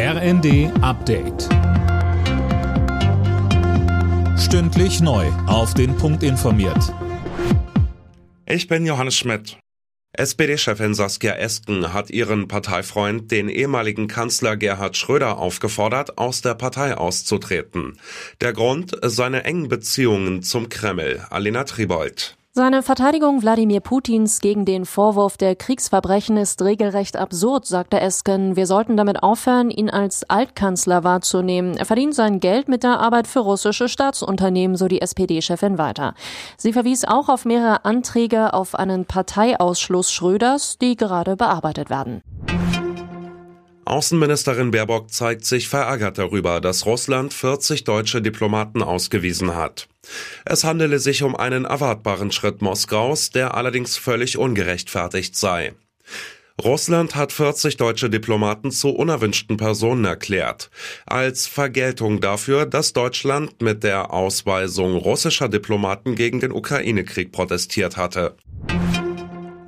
RND Update. Stündlich neu. Auf den Punkt informiert. Ich bin Johannes Schmidt. SPD-Chefin Saskia Esken hat ihren Parteifreund, den ehemaligen Kanzler Gerhard Schröder, aufgefordert, aus der Partei auszutreten. Der Grund seine engen Beziehungen zum Kreml. Alina Tribold. Seine Verteidigung Wladimir Putins gegen den Vorwurf der Kriegsverbrechen ist regelrecht absurd, sagte Esken. Wir sollten damit aufhören, ihn als Altkanzler wahrzunehmen. Er verdient sein Geld mit der Arbeit für russische Staatsunternehmen, so die SPD-Chefin weiter. Sie verwies auch auf mehrere Anträge auf einen Parteiausschluss Schröders, die gerade bearbeitet werden. Außenministerin Baerbock zeigt sich verärgert darüber, dass Russland 40 deutsche Diplomaten ausgewiesen hat. Es handele sich um einen erwartbaren Schritt Moskaus, der allerdings völlig ungerechtfertigt sei. Russland hat 40 deutsche Diplomaten zu unerwünschten Personen erklärt, als Vergeltung dafür, dass Deutschland mit der Ausweisung russischer Diplomaten gegen den Ukraine-Krieg protestiert hatte.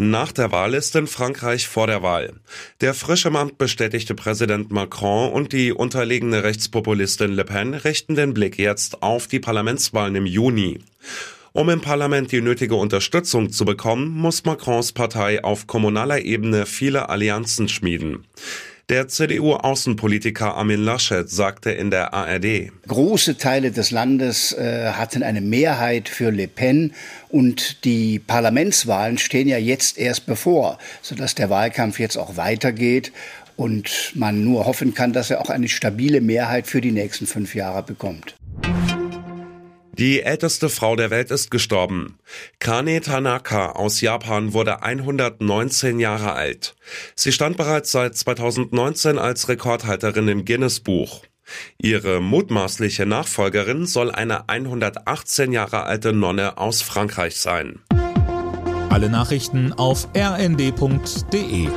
Nach der Wahl ist in Frankreich vor der Wahl. Der frisch im Amt bestätigte Präsident Macron und die unterlegene Rechtspopulistin Le Pen richten den Blick jetzt auf die Parlamentswahlen im Juni. Um im Parlament die nötige Unterstützung zu bekommen, muss Macrons Partei auf kommunaler Ebene viele Allianzen schmieden. Der CDU-Außenpolitiker Armin Laschet sagte in der ARD. Große Teile des Landes äh, hatten eine Mehrheit für Le Pen und die Parlamentswahlen stehen ja jetzt erst bevor, sodass der Wahlkampf jetzt auch weitergeht und man nur hoffen kann, dass er auch eine stabile Mehrheit für die nächsten fünf Jahre bekommt. Die älteste Frau der Welt ist gestorben. Kane Tanaka aus Japan wurde 119 Jahre alt. Sie stand bereits seit 2019 als Rekordhalterin im Guinness-Buch. Ihre mutmaßliche Nachfolgerin soll eine 118 Jahre alte Nonne aus Frankreich sein. Alle Nachrichten auf rnd.de